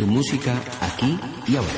Tu música aquí y ahora.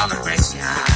celebration.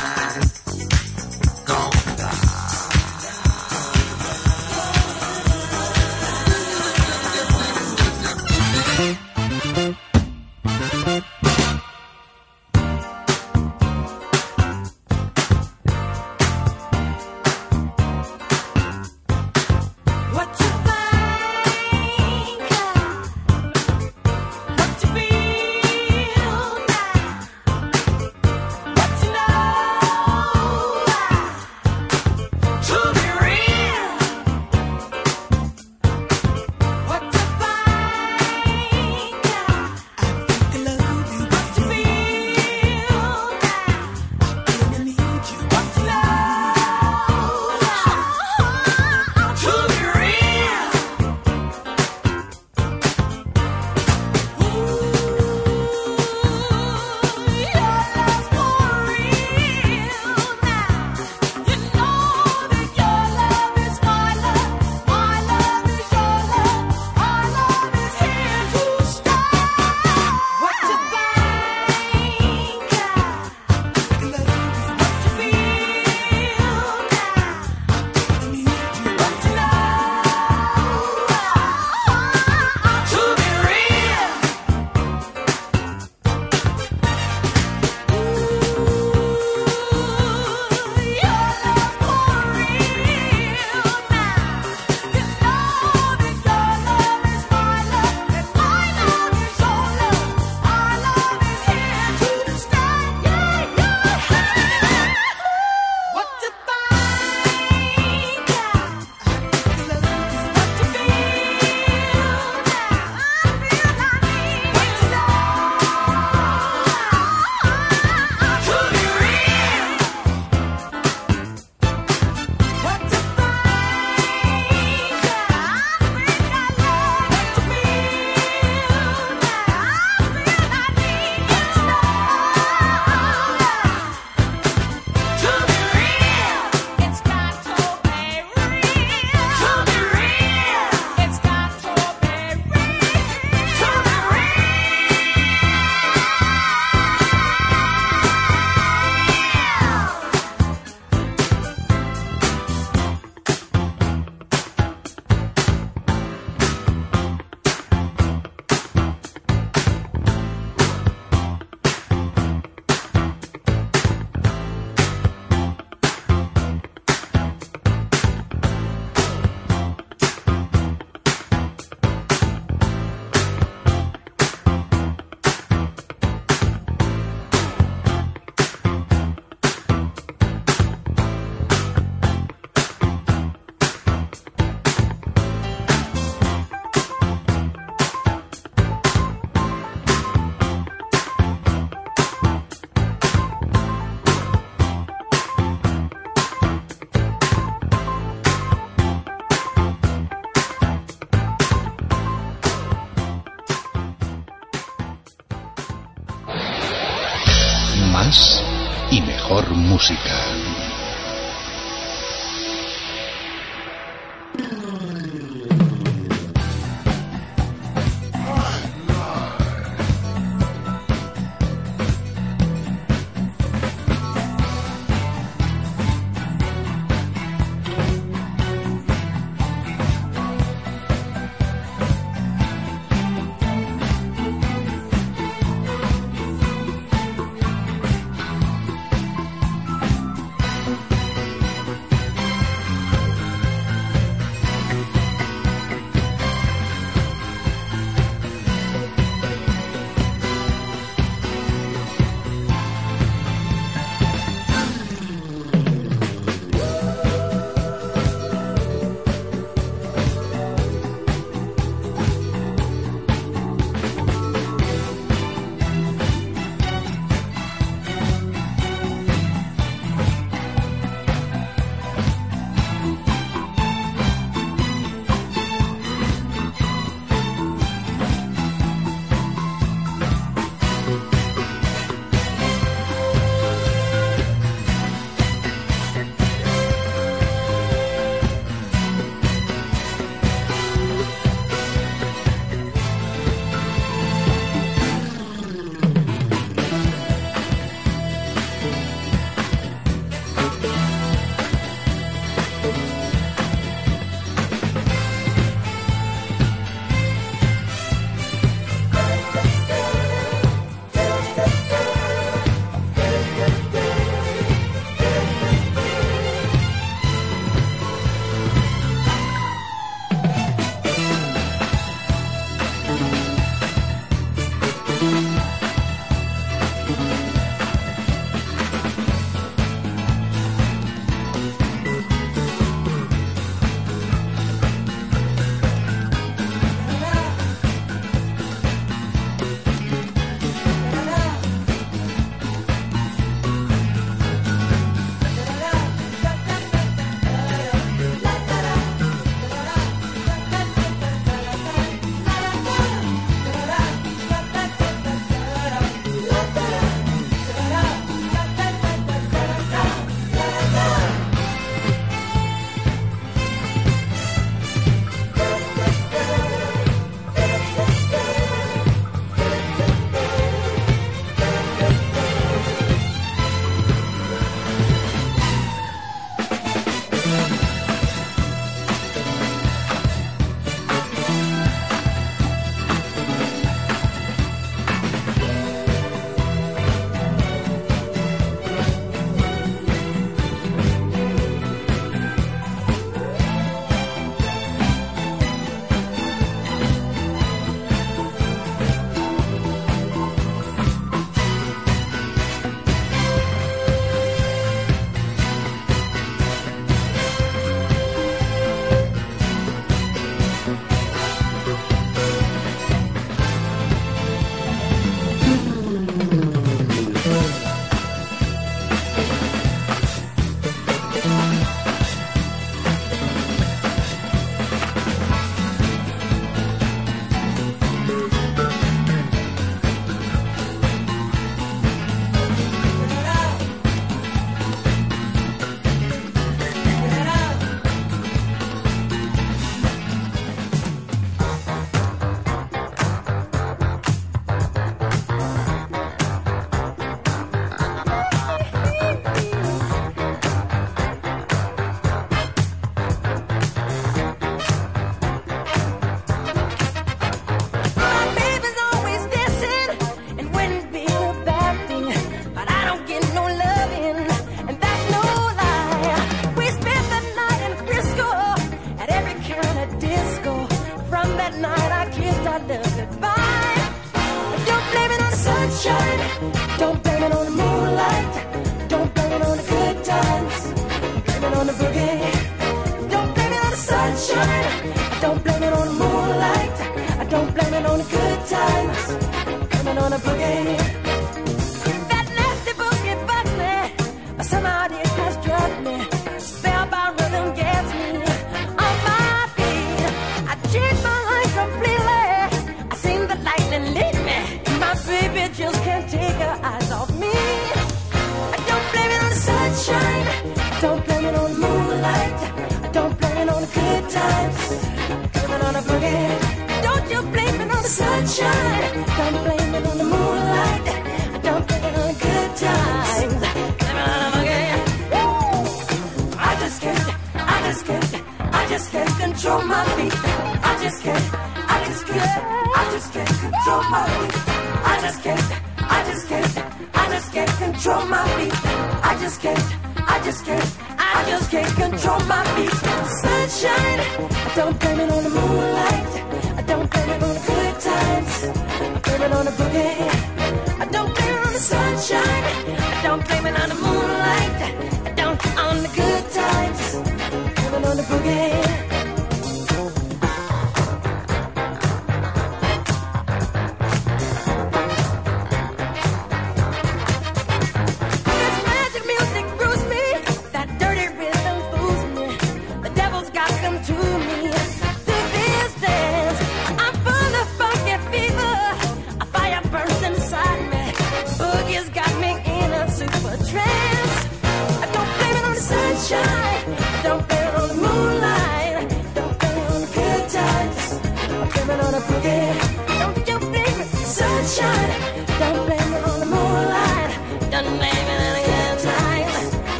don't blame it on the moonlight. I don't blame it on the good times. I'm blaming on a boogie. sunshine. Don't blame it on the moonlight. Don't blame it on the good times. Blame it on the monkey. I just can't, I just can't, I just can't control my feet. I just can't, I just can't, I just can't control my feet. I just can't, I just can't. I just can't control my feet. Sunshine, don't blame it on the moonlight.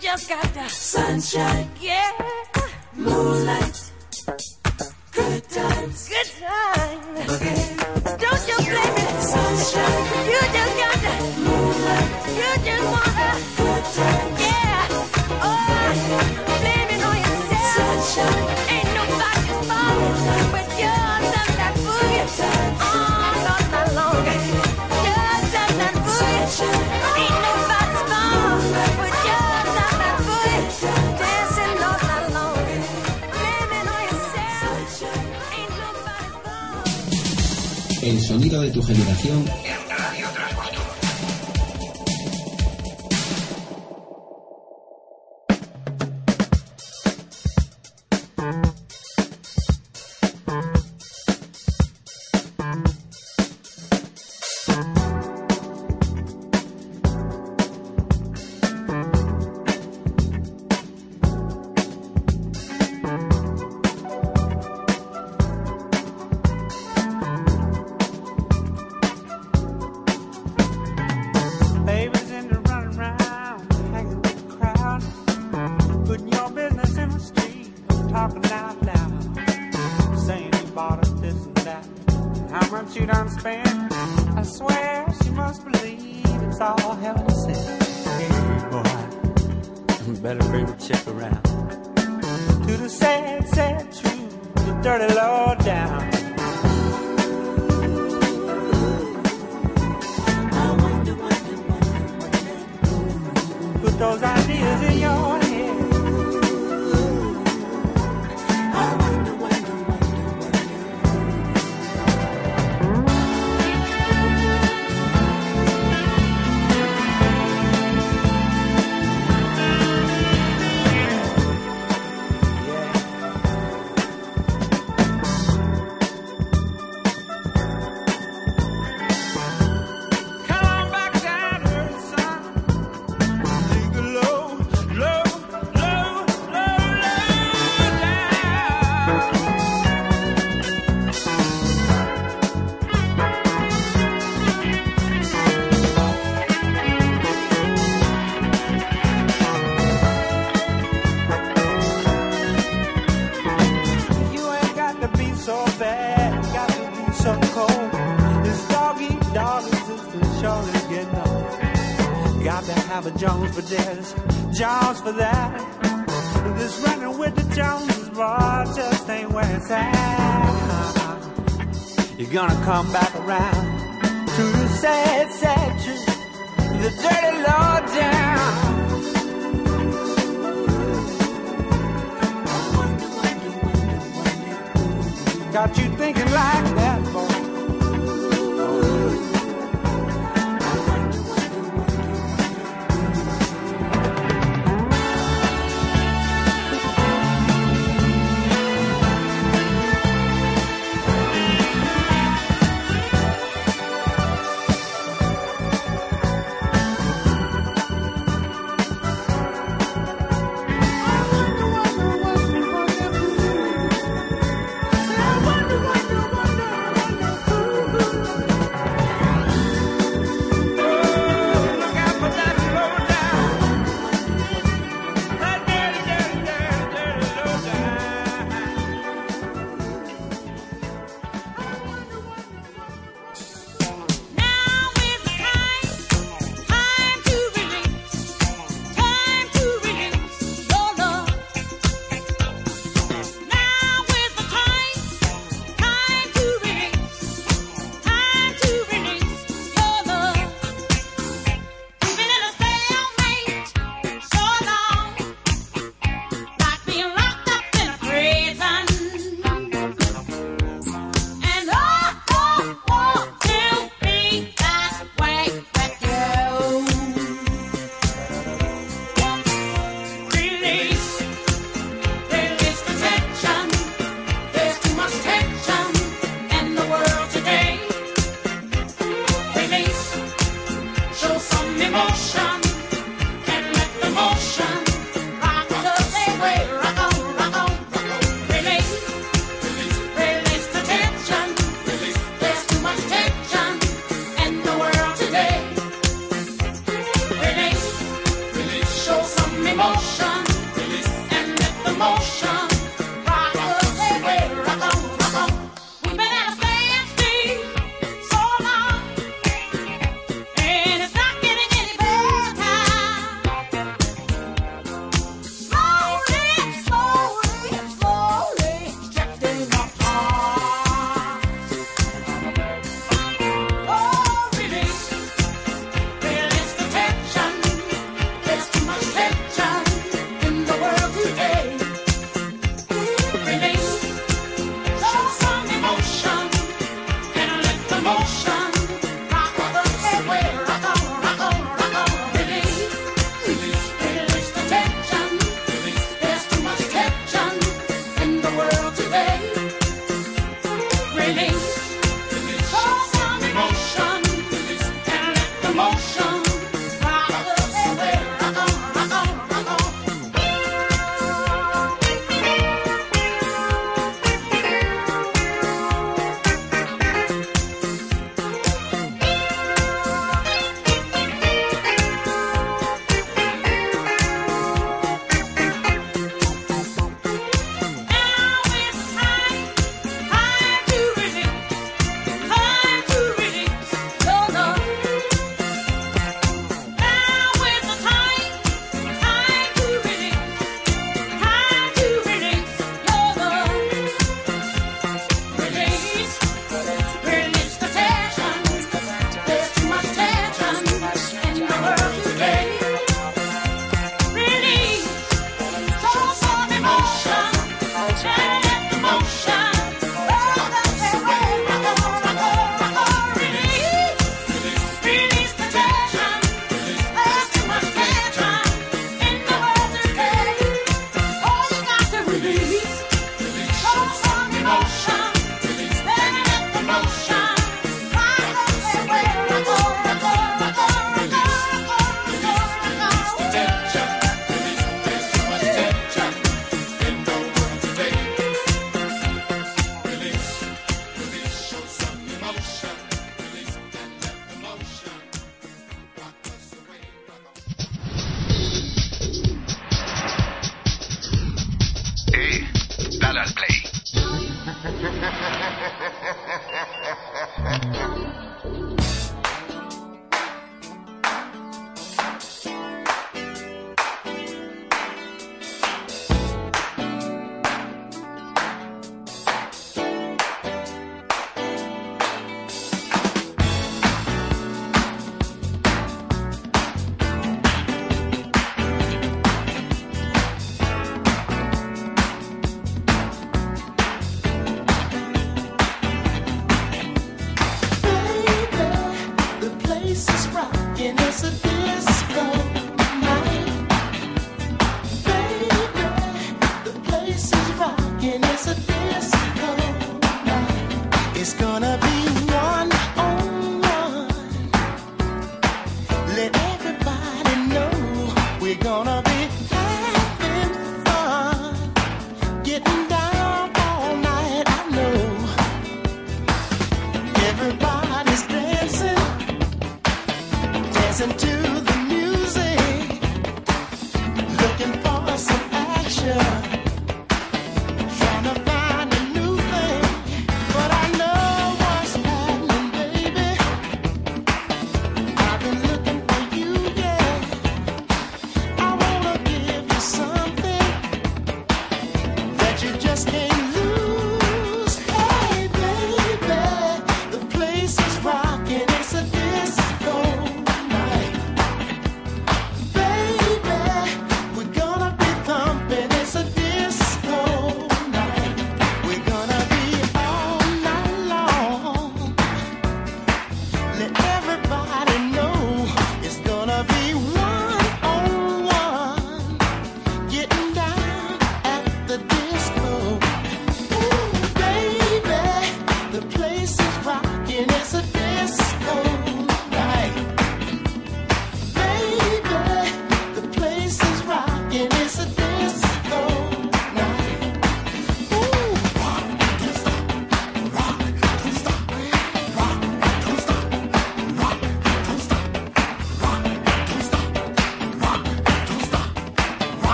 Just got the sunshine. Yeah. Moonlight. Good times. Good times. Okay. Don't you blame me. Sunshine. You just got de tu generación come back.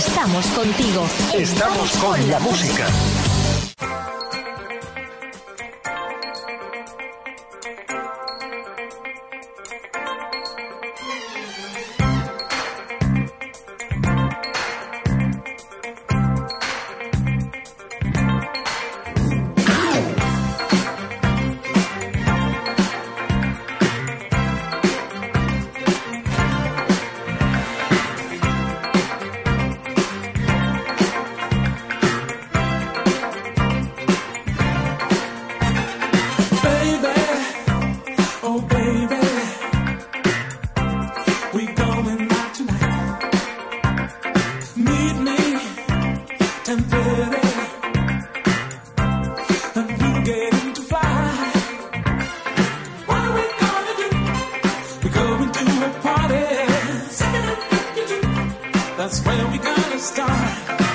Estamos contigo. Estamos con la música. that's where we gonna start.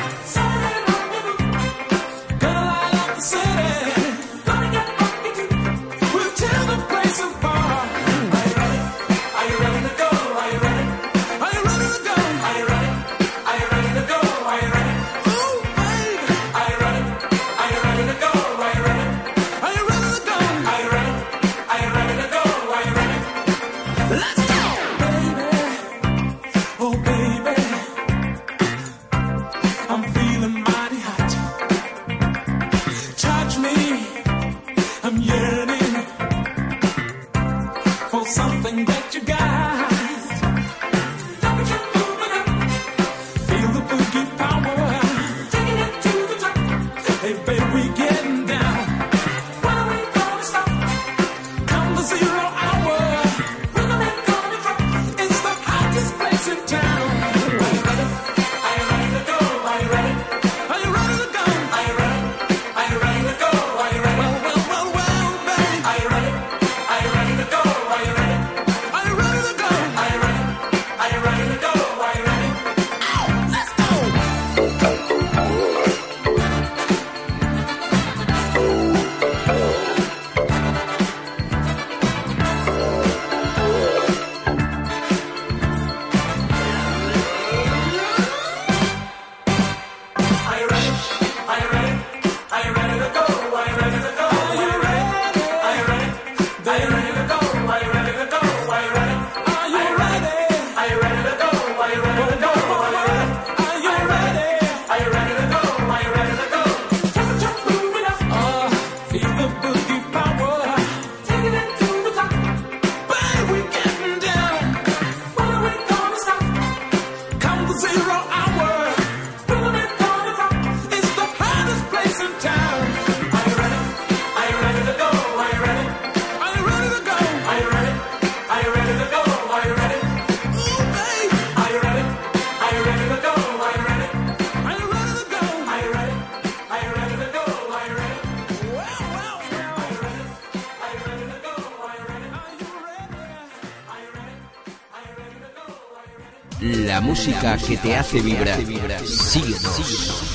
Música que te hace vibrar. Síguenos.